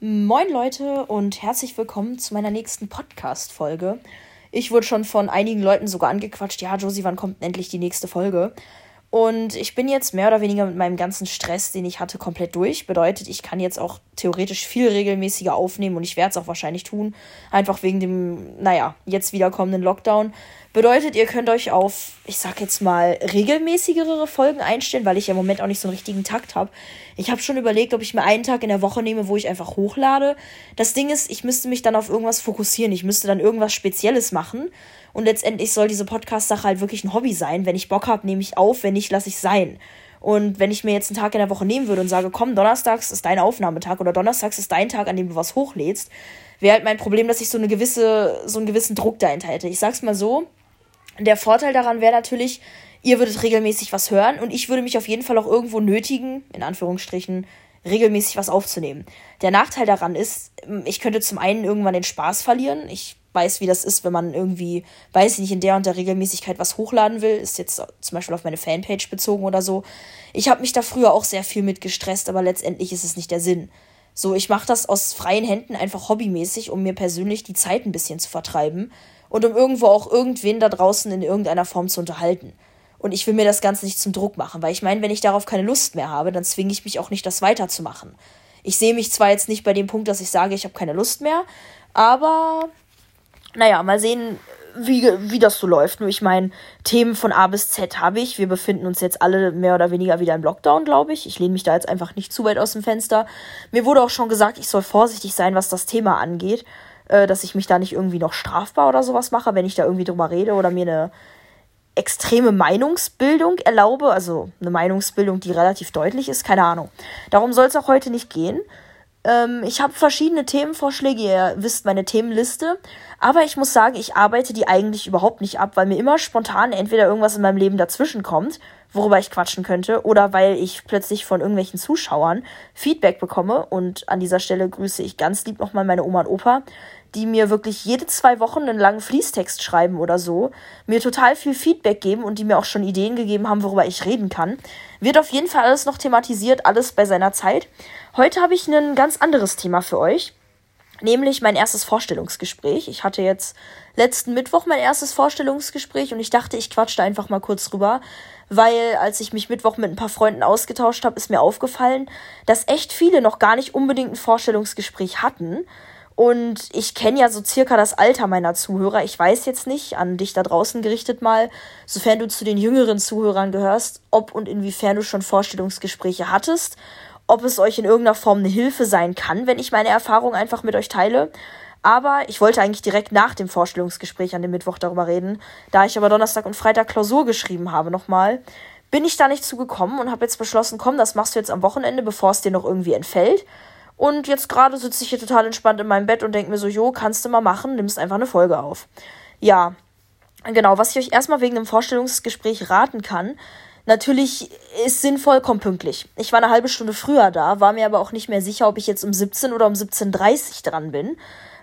Moin Leute und herzlich willkommen zu meiner nächsten Podcast-Folge. Ich wurde schon von einigen Leuten sogar angequatscht, ja, Josie, wann kommt endlich die nächste Folge? Und ich bin jetzt mehr oder weniger mit meinem ganzen Stress, den ich hatte, komplett durch. Bedeutet, ich kann jetzt auch theoretisch viel regelmäßiger aufnehmen und ich werde es auch wahrscheinlich tun. Einfach wegen dem, naja, jetzt wiederkommenden Lockdown. Bedeutet, ihr könnt euch auf, ich sag jetzt mal, regelmäßigere Folgen einstellen, weil ich ja im Moment auch nicht so einen richtigen Takt habe. Ich habe schon überlegt, ob ich mir einen Tag in der Woche nehme, wo ich einfach hochlade. Das Ding ist, ich müsste mich dann auf irgendwas fokussieren. Ich müsste dann irgendwas Spezielles machen. Und letztendlich soll diese Podcast-Sache halt wirklich ein Hobby sein. Wenn ich Bock habe, nehme ich auf. Wenn nicht, lasse ich sein. Und wenn ich mir jetzt einen Tag in der Woche nehmen würde und sage, komm, donnerstags ist dein Aufnahmetag oder donnerstags ist dein Tag, an dem du was hochlädst, wäre halt mein Problem, dass ich so eine gewisse, so einen gewissen Druck dahinter hätte. Ich sag's mal so, der Vorteil daran wäre natürlich, ihr würdet regelmäßig was hören und ich würde mich auf jeden Fall auch irgendwo nötigen, in Anführungsstrichen, regelmäßig was aufzunehmen. Der Nachteil daran ist, ich könnte zum einen irgendwann den Spaß verlieren. Ich weiß, wie das ist, wenn man irgendwie, weiß ich nicht, in der und der Regelmäßigkeit was hochladen will. Ist jetzt zum Beispiel auf meine Fanpage bezogen oder so. Ich habe mich da früher auch sehr viel mit gestresst, aber letztendlich ist es nicht der Sinn. So, ich mache das aus freien Händen einfach hobbymäßig, um mir persönlich die Zeit ein bisschen zu vertreiben und um irgendwo auch irgendwen da draußen in irgendeiner Form zu unterhalten. Und ich will mir das Ganze nicht zum Druck machen, weil ich meine, wenn ich darauf keine Lust mehr habe, dann zwinge ich mich auch nicht, das weiterzumachen. Ich sehe mich zwar jetzt nicht bei dem Punkt, dass ich sage, ich habe keine Lust mehr, aber naja, mal sehen, wie, wie das so läuft. Nur ich meine, Themen von A bis Z habe ich. Wir befinden uns jetzt alle mehr oder weniger wieder im Lockdown, glaube ich. Ich lehne mich da jetzt einfach nicht zu weit aus dem Fenster. Mir wurde auch schon gesagt, ich soll vorsichtig sein, was das Thema angeht äh, dass ich mich da nicht irgendwie noch strafbar oder sowas mache, wenn ich da irgendwie drüber rede oder mir eine extreme Meinungsbildung erlaube, also eine Meinungsbildung, die relativ deutlich ist, keine Ahnung. Darum soll es auch heute nicht gehen. Ähm, ich habe verschiedene Themenvorschläge, ihr wisst meine Themenliste, aber ich muss sagen, ich arbeite die eigentlich überhaupt nicht ab, weil mir immer spontan entweder irgendwas in meinem Leben dazwischen kommt, worüber ich quatschen könnte, oder weil ich plötzlich von irgendwelchen Zuschauern Feedback bekomme. Und an dieser Stelle grüße ich ganz lieb nochmal meine Oma und Opa, die mir wirklich jede zwei Wochen einen langen Fließtext schreiben oder so, mir total viel Feedback geben und die mir auch schon Ideen gegeben haben, worüber ich reden kann. Wird auf jeden Fall alles noch thematisiert, alles bei seiner Zeit. Heute habe ich ein ganz anderes Thema für euch, nämlich mein erstes Vorstellungsgespräch. Ich hatte jetzt letzten Mittwoch mein erstes Vorstellungsgespräch und ich dachte, ich quatsche einfach mal kurz drüber, weil als ich mich Mittwoch mit ein paar Freunden ausgetauscht habe, ist mir aufgefallen, dass echt viele noch gar nicht unbedingt ein Vorstellungsgespräch hatten und ich kenne ja so circa das Alter meiner Zuhörer. Ich weiß jetzt nicht, an dich da draußen gerichtet mal, sofern du zu den jüngeren Zuhörern gehörst, ob und inwiefern du schon Vorstellungsgespräche hattest, ob es euch in irgendeiner Form eine Hilfe sein kann, wenn ich meine Erfahrung einfach mit euch teile. Aber ich wollte eigentlich direkt nach dem Vorstellungsgespräch an dem Mittwoch darüber reden. Da ich aber Donnerstag und Freitag Klausur geschrieben habe nochmal, bin ich da nicht zugekommen und habe jetzt beschlossen, komm, das machst du jetzt am Wochenende, bevor es dir noch irgendwie entfällt. Und jetzt gerade sitze ich hier total entspannt in meinem Bett und denke mir so, jo, kannst du mal machen, nimmst einfach eine Folge auf. Ja, genau, was ich euch erstmal wegen dem Vorstellungsgespräch raten kann, natürlich ist sinnvoll, komm pünktlich. Ich war eine halbe Stunde früher da, war mir aber auch nicht mehr sicher, ob ich jetzt um 17 oder um 17.30 dran bin.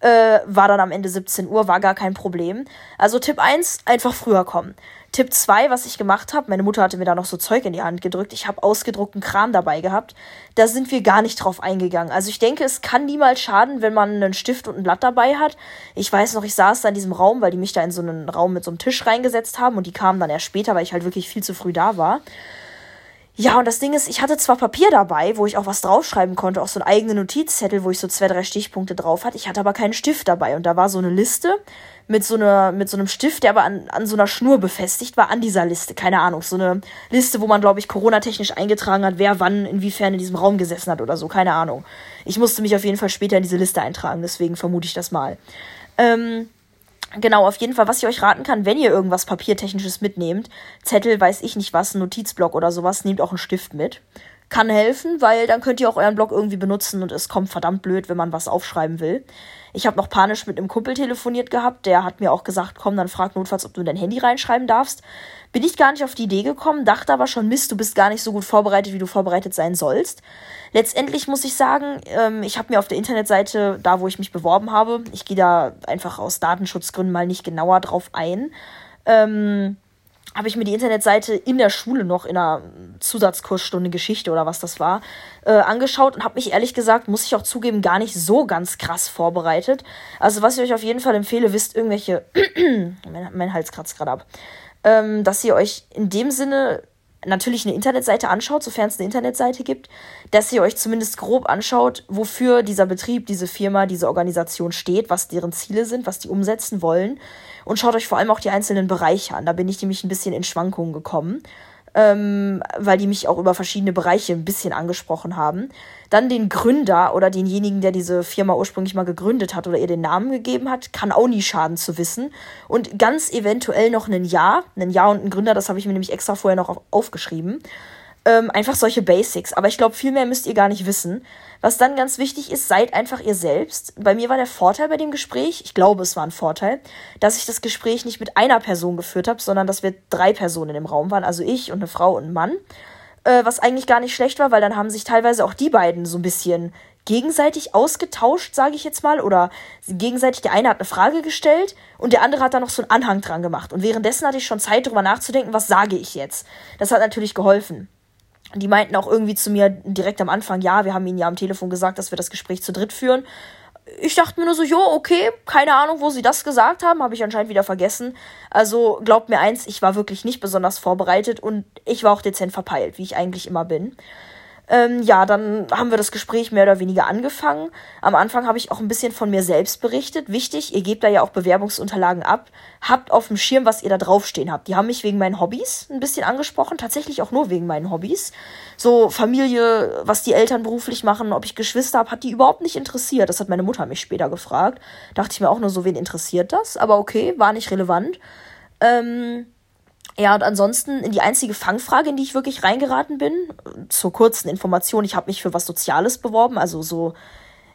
Äh, war dann am Ende 17 Uhr, war gar kein Problem. Also Tipp 1, einfach früher kommen. Tipp 2, was ich gemacht habe, meine Mutter hatte mir da noch so Zeug in die Hand gedrückt. Ich habe ausgedruckten Kram dabei gehabt. Da sind wir gar nicht drauf eingegangen. Also ich denke, es kann niemals schaden, wenn man einen Stift und ein Blatt dabei hat. Ich weiß noch, ich saß da in diesem Raum, weil die mich da in so einen Raum mit so einem Tisch reingesetzt haben und die kamen dann erst später, weil ich halt wirklich viel zu früh da war. Ja, und das Ding ist, ich hatte zwar Papier dabei, wo ich auch was draufschreiben konnte, auch so einen eigenen Notizzettel, wo ich so zwei, drei Stichpunkte drauf hatte. Ich hatte aber keinen Stift dabei. Und da war so eine Liste mit so, einer, mit so einem Stift, der aber an, an so einer Schnur befestigt war, an dieser Liste. Keine Ahnung. So eine Liste, wo man, glaube ich, Corona-technisch eingetragen hat, wer wann, inwiefern in diesem Raum gesessen hat oder so. Keine Ahnung. Ich musste mich auf jeden Fall später in diese Liste eintragen, deswegen vermute ich das mal. Ähm, Genau, auf jeden Fall, was ich euch raten kann, wenn ihr irgendwas Papiertechnisches mitnehmt, Zettel, weiß ich nicht was, Notizblock oder sowas, nehmt auch einen Stift mit. Kann helfen, weil dann könnt ihr auch euren Blog irgendwie benutzen und es kommt verdammt blöd, wenn man was aufschreiben will. Ich habe noch panisch mit einem Kumpel telefoniert gehabt, der hat mir auch gesagt, komm, dann frag notfalls, ob du dein Handy reinschreiben darfst. Bin ich gar nicht auf die Idee gekommen, dachte aber schon, Mist, du bist gar nicht so gut vorbereitet, wie du vorbereitet sein sollst. Letztendlich muss ich sagen, ähm, ich habe mir auf der Internetseite, da wo ich mich beworben habe, ich gehe da einfach aus Datenschutzgründen mal nicht genauer drauf ein, ähm, habe ich mir die Internetseite in der Schule noch in einer Zusatzkursstunde Geschichte oder was das war, äh, angeschaut und habe mich ehrlich gesagt, muss ich auch zugeben, gar nicht so ganz krass vorbereitet. Also was ich euch auf jeden Fall empfehle, wisst irgendwelche, mein, mein Hals kratzt gerade ab, ähm, dass ihr euch in dem Sinne natürlich eine Internetseite anschaut, sofern es eine Internetseite gibt, dass ihr euch zumindest grob anschaut, wofür dieser Betrieb, diese Firma, diese Organisation steht, was deren Ziele sind, was die umsetzen wollen und schaut euch vor allem auch die einzelnen Bereiche an. Da bin ich nämlich ein bisschen in Schwankungen gekommen ähm, weil die mich auch über verschiedene Bereiche ein bisschen angesprochen haben. Dann den Gründer oder denjenigen, der diese Firma ursprünglich mal gegründet hat oder ihr den Namen gegeben hat, kann auch nie schaden zu wissen. Und ganz eventuell noch ein Jahr, ein Jahr und ein Gründer, das habe ich mir nämlich extra vorher noch auf, aufgeschrieben. Ähm, einfach solche Basics. Aber ich glaube, viel mehr müsst ihr gar nicht wissen. Was dann ganz wichtig ist, seid einfach ihr selbst. Bei mir war der Vorteil bei dem Gespräch, ich glaube, es war ein Vorteil, dass ich das Gespräch nicht mit einer Person geführt habe, sondern dass wir drei Personen im Raum waren. Also ich und eine Frau und ein Mann. Äh, was eigentlich gar nicht schlecht war, weil dann haben sich teilweise auch die beiden so ein bisschen gegenseitig ausgetauscht, sage ich jetzt mal, oder gegenseitig, der eine hat eine Frage gestellt und der andere hat da noch so einen Anhang dran gemacht. Und währenddessen hatte ich schon Zeit, darüber nachzudenken, was sage ich jetzt. Das hat natürlich geholfen die meinten auch irgendwie zu mir direkt am Anfang, ja, wir haben ihnen ja am Telefon gesagt, dass wir das Gespräch zu dritt führen. Ich dachte mir nur so, jo, okay, keine Ahnung, wo sie das gesagt haben, habe ich anscheinend wieder vergessen. Also glaubt mir eins, ich war wirklich nicht besonders vorbereitet und ich war auch dezent verpeilt, wie ich eigentlich immer bin. Ähm, ja, dann haben wir das Gespräch mehr oder weniger angefangen. Am Anfang habe ich auch ein bisschen von mir selbst berichtet. Wichtig, ihr gebt da ja auch Bewerbungsunterlagen ab. Habt auf dem Schirm, was ihr da draufstehen habt. Die haben mich wegen meinen Hobbys ein bisschen angesprochen. Tatsächlich auch nur wegen meinen Hobbys. So Familie, was die Eltern beruflich machen, ob ich Geschwister habe, hat die überhaupt nicht interessiert. Das hat meine Mutter mich später gefragt. Dachte ich mir auch nur so, wen interessiert das? Aber okay, war nicht relevant. Ähm, ja, und ansonsten die einzige Fangfrage, in die ich wirklich reingeraten bin, zur kurzen Information, ich habe mich für was Soziales beworben, also so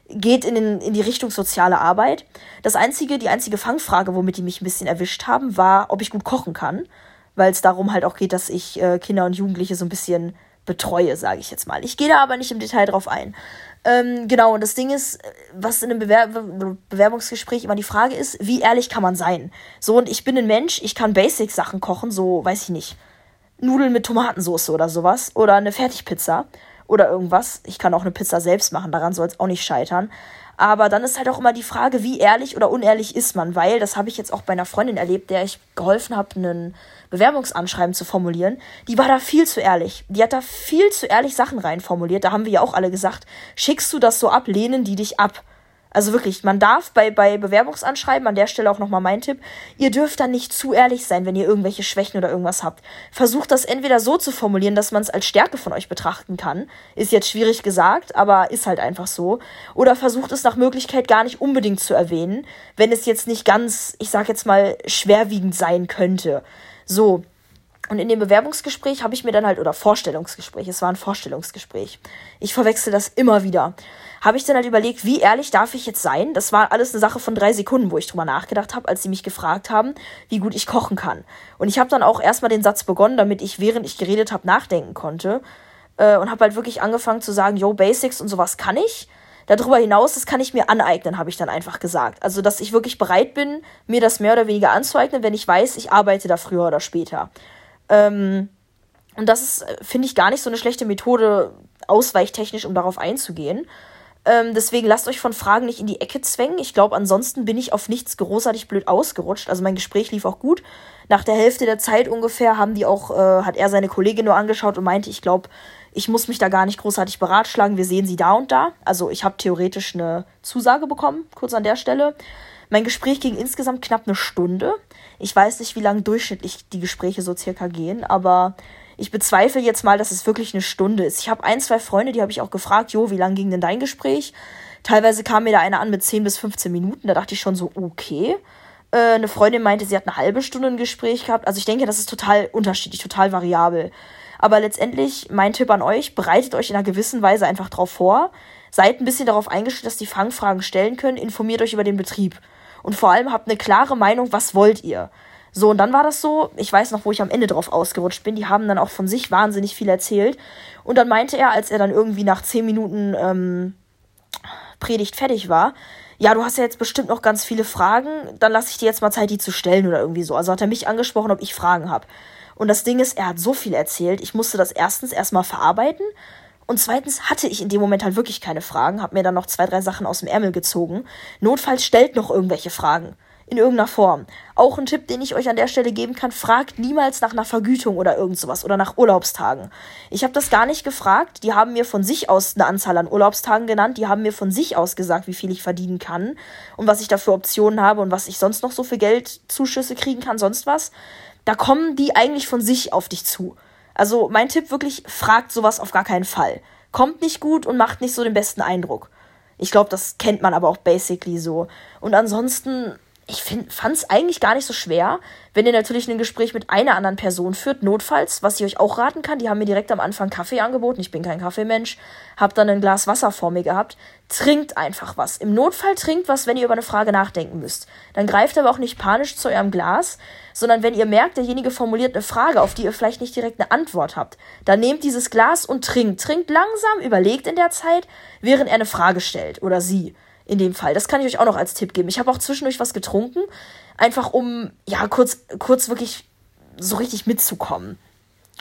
geht in, den, in die Richtung soziale Arbeit. Das einzige, die einzige Fangfrage, womit die mich ein bisschen erwischt haben, war, ob ich gut kochen kann, weil es darum halt auch geht, dass ich äh, Kinder und Jugendliche so ein bisschen betreue, sage ich jetzt mal. Ich gehe da aber nicht im Detail drauf ein. Ähm, genau, und das Ding ist, was in einem Bewer Bewerbungsgespräch immer die Frage ist, wie ehrlich kann man sein? So, und ich bin ein Mensch, ich kann Basic-Sachen kochen, so, weiß ich nicht. Nudeln mit Tomatensauce oder sowas. Oder eine Fertigpizza oder irgendwas. Ich kann auch eine Pizza selbst machen, daran soll es auch nicht scheitern. Aber dann ist halt auch immer die Frage, wie ehrlich oder unehrlich ist man, weil das habe ich jetzt auch bei einer Freundin erlebt, der ich geholfen habe, einen Bewerbungsanschreiben zu formulieren. Die war da viel zu ehrlich. Die hat da viel zu ehrlich Sachen reinformuliert. Da haben wir ja auch alle gesagt, schickst du das so ab, lehnen die dich ab. Also wirklich, man darf bei, bei Bewerbungsanschreiben, an der Stelle auch nochmal mein Tipp, ihr dürft dann nicht zu ehrlich sein, wenn ihr irgendwelche Schwächen oder irgendwas habt. Versucht das entweder so zu formulieren, dass man es als Stärke von euch betrachten kann. Ist jetzt schwierig gesagt, aber ist halt einfach so. Oder versucht es nach Möglichkeit gar nicht unbedingt zu erwähnen, wenn es jetzt nicht ganz, ich sag jetzt mal, schwerwiegend sein könnte. So, und in dem Bewerbungsgespräch habe ich mir dann halt, oder Vorstellungsgespräch, es war ein Vorstellungsgespräch. Ich verwechsel das immer wieder. Habe ich dann halt überlegt, wie ehrlich darf ich jetzt sein? Das war alles eine Sache von drei Sekunden, wo ich drüber nachgedacht habe, als sie mich gefragt haben, wie gut ich kochen kann. Und ich habe dann auch erstmal den Satz begonnen, damit ich, während ich geredet habe, nachdenken konnte. Äh, und habe halt wirklich angefangen zu sagen, yo, Basics und sowas kann ich. Darüber hinaus, das kann ich mir aneignen, habe ich dann einfach gesagt. Also, dass ich wirklich bereit bin, mir das mehr oder weniger anzueignen, wenn ich weiß, ich arbeite da früher oder später. Ähm, und das ist, finde ich, gar nicht so eine schlechte Methode, ausweichtechnisch, um darauf einzugehen. Ähm, deswegen lasst euch von Fragen nicht in die Ecke zwängen. Ich glaube, ansonsten bin ich auf nichts großartig blöd ausgerutscht. Also mein Gespräch lief auch gut. Nach der Hälfte der Zeit ungefähr haben die auch, äh, hat er seine Kollegin nur angeschaut und meinte, ich glaube, ich muss mich da gar nicht großartig beratschlagen. Wir sehen sie da und da. Also ich habe theoretisch eine Zusage bekommen, kurz an der Stelle. Mein Gespräch ging insgesamt knapp eine Stunde. Ich weiß nicht, wie lange durchschnittlich die Gespräche so circa gehen, aber ich bezweifle jetzt mal, dass es wirklich eine Stunde ist. Ich habe ein, zwei Freunde, die habe ich auch gefragt, jo, wie lang ging denn dein Gespräch? Teilweise kam mir da einer an mit 10 bis 15 Minuten. Da dachte ich schon so, okay. Äh, eine Freundin meinte, sie hat eine halbe Stunde ein Gespräch gehabt. Also ich denke, das ist total unterschiedlich, total variabel. Aber letztendlich, mein Tipp an euch, bereitet euch in einer gewissen Weise einfach drauf vor. Seid ein bisschen darauf eingestellt, dass die Fangfragen stellen können. Informiert euch über den Betrieb und vor allem habt eine klare Meinung, was wollt ihr. So, und dann war das so, ich weiß noch, wo ich am Ende drauf ausgerutscht bin, die haben dann auch von sich wahnsinnig viel erzählt. Und dann meinte er, als er dann irgendwie nach zehn Minuten ähm, Predigt fertig war, ja, du hast ja jetzt bestimmt noch ganz viele Fragen, dann lasse ich dir jetzt mal Zeit, die zu stellen oder irgendwie so. Also hat er mich angesprochen, ob ich Fragen habe. Und das Ding ist, er hat so viel erzählt, ich musste das erstens erstmal verarbeiten und zweitens hatte ich in dem Moment halt wirklich keine Fragen, hab mir dann noch zwei, drei Sachen aus dem Ärmel gezogen. Notfalls stellt noch irgendwelche Fragen in irgendeiner Form. Auch ein Tipp, den ich euch an der Stelle geben kann, fragt niemals nach einer Vergütung oder irgend sowas oder nach Urlaubstagen. Ich habe das gar nicht gefragt, die haben mir von sich aus eine Anzahl an Urlaubstagen genannt, die haben mir von sich aus gesagt, wie viel ich verdienen kann und was ich da für Optionen habe und was ich sonst noch so für Geldzuschüsse kriegen kann, sonst was. Da kommen die eigentlich von sich auf dich zu. Also mein Tipp wirklich, fragt sowas auf gar keinen Fall. Kommt nicht gut und macht nicht so den besten Eindruck. Ich glaube, das kennt man aber auch basically so. Und ansonsten ich fand es eigentlich gar nicht so schwer, wenn ihr natürlich ein Gespräch mit einer anderen Person führt, notfalls, was ich euch auch raten kann. Die haben mir direkt am Anfang Kaffee angeboten. Ich bin kein Kaffeemensch. Hab dann ein Glas Wasser vor mir gehabt. Trinkt einfach was. Im Notfall trinkt was, wenn ihr über eine Frage nachdenken müsst. Dann greift aber auch nicht panisch zu eurem Glas, sondern wenn ihr merkt, derjenige formuliert eine Frage, auf die ihr vielleicht nicht direkt eine Antwort habt, dann nehmt dieses Glas und trinkt. Trinkt langsam, überlegt in der Zeit, während er eine Frage stellt oder sie in dem Fall. Das kann ich euch auch noch als Tipp geben. Ich habe auch zwischendurch was getrunken, einfach um ja kurz kurz wirklich so richtig mitzukommen.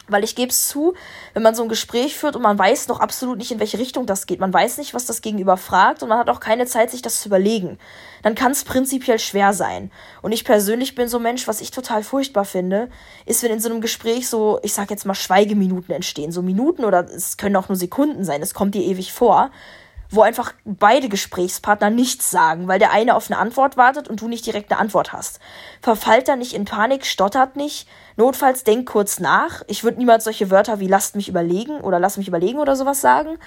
Weil ich gebe es zu, wenn man so ein Gespräch führt und man weiß noch absolut nicht, in welche Richtung das geht, man weiß nicht, was das Gegenüber fragt und man hat auch keine Zeit, sich das zu überlegen, dann kann es prinzipiell schwer sein. Und ich persönlich bin so ein Mensch, was ich total furchtbar finde, ist, wenn in so einem Gespräch so, ich sag jetzt mal, Schweigeminuten entstehen. So Minuten oder es können auch nur Sekunden sein, es kommt dir ewig vor wo einfach beide Gesprächspartner nichts sagen, weil der eine auf eine Antwort wartet und du nicht direkt eine Antwort hast. Verfallt da nicht in Panik, stottert nicht, notfalls denkt kurz nach. Ich würde niemals solche Wörter wie lasst mich überlegen oder lass mich überlegen oder sowas sagen.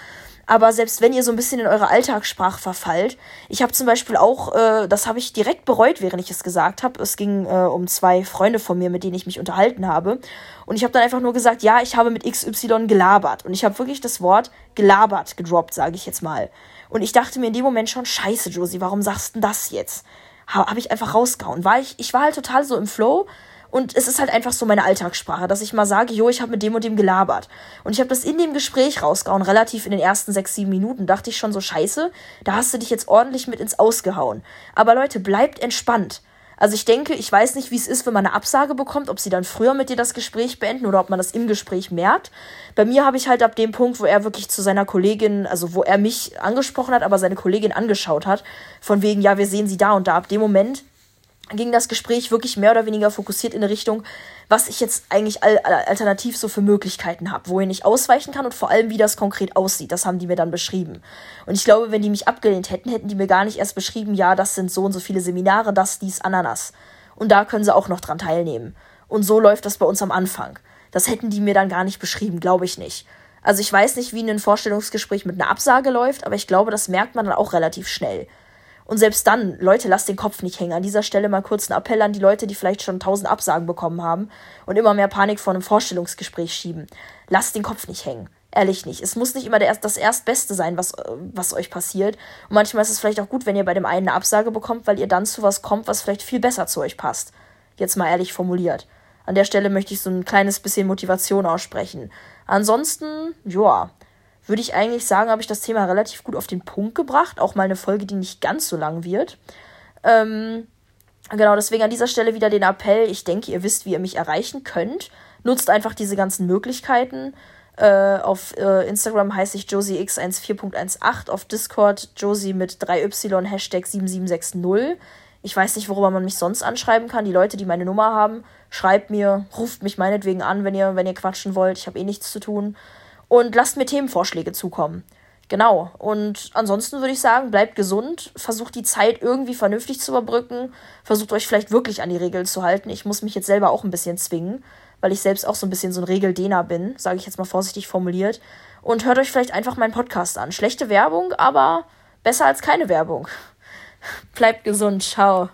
Aber selbst wenn ihr so ein bisschen in eure Alltagssprache verfallt, ich habe zum Beispiel auch, äh, das habe ich direkt bereut, während ich es gesagt habe. Es ging äh, um zwei Freunde von mir, mit denen ich mich unterhalten habe. Und ich habe dann einfach nur gesagt, ja, ich habe mit XY gelabert. Und ich habe wirklich das Wort gelabert gedroppt, sage ich jetzt mal. Und ich dachte mir in dem Moment schon, scheiße, Josie, warum sagst du denn das jetzt? Habe ich einfach rausgehauen. War ich, ich war halt total so im Flow und es ist halt einfach so meine Alltagssprache, dass ich mal sage, jo, ich habe mit dem und dem gelabert. Und ich habe das in dem Gespräch rausgehauen, relativ in den ersten sechs, sieben Minuten. Dachte ich schon so, scheiße, da hast du dich jetzt ordentlich mit ins Ausgehauen. Aber Leute, bleibt entspannt. Also ich denke, ich weiß nicht, wie es ist, wenn man eine Absage bekommt, ob sie dann früher mit dir das Gespräch beenden oder ob man das im Gespräch merkt. Bei mir habe ich halt ab dem Punkt, wo er wirklich zu seiner Kollegin, also wo er mich angesprochen hat, aber seine Kollegin angeschaut hat, von wegen, ja, wir sehen sie da und da. Ab dem Moment ging das Gespräch wirklich mehr oder weniger fokussiert in eine Richtung, was ich jetzt eigentlich al alternativ so für Möglichkeiten habe, wohin ich ausweichen kann und vor allem, wie das konkret aussieht. Das haben die mir dann beschrieben. Und ich glaube, wenn die mich abgelehnt hätten, hätten die mir gar nicht erst beschrieben, ja, das sind so und so viele Seminare, das, dies, Ananas. Und da können sie auch noch dran teilnehmen. Und so läuft das bei uns am Anfang. Das hätten die mir dann gar nicht beschrieben, glaube ich nicht. Also ich weiß nicht, wie ein Vorstellungsgespräch mit einer Absage läuft, aber ich glaube, das merkt man dann auch relativ schnell. Und selbst dann, Leute, lasst den Kopf nicht hängen. An dieser Stelle mal kurz einen Appell an die Leute, die vielleicht schon tausend Absagen bekommen haben und immer mehr Panik vor einem Vorstellungsgespräch schieben. Lasst den Kopf nicht hängen. Ehrlich nicht. Es muss nicht immer der, das Erstbeste sein, was, was euch passiert. Und manchmal ist es vielleicht auch gut, wenn ihr bei dem einen eine Absage bekommt, weil ihr dann zu was kommt, was vielleicht viel besser zu euch passt. Jetzt mal ehrlich formuliert. An der Stelle möchte ich so ein kleines bisschen Motivation aussprechen. Ansonsten, ja, würde ich eigentlich sagen, habe ich das Thema relativ gut auf den Punkt gebracht. Auch mal eine Folge, die nicht ganz so lang wird. Ähm, genau, deswegen an dieser Stelle wieder den Appell. Ich denke, ihr wisst, wie ihr mich erreichen könnt. Nutzt einfach diese ganzen Möglichkeiten. Äh, auf äh, Instagram heiße ich josiex14.18, auf Discord josie mit 3y Hashtag 7760. Ich weiß nicht, worüber man mich sonst anschreiben kann. Die Leute, die meine Nummer haben, schreibt mir, ruft mich meinetwegen an, wenn ihr, wenn ihr quatschen wollt. Ich habe eh nichts zu tun und lasst mir Themenvorschläge zukommen. Genau. Und ansonsten würde ich sagen, bleibt gesund, versucht die Zeit irgendwie vernünftig zu überbrücken, versucht euch vielleicht wirklich an die Regeln zu halten. Ich muss mich jetzt selber auch ein bisschen zwingen, weil ich selbst auch so ein bisschen so ein Regeldehner bin, sage ich jetzt mal vorsichtig formuliert. Und hört euch vielleicht einfach meinen Podcast an. Schlechte Werbung, aber besser als keine Werbung. bleibt gesund. Ciao.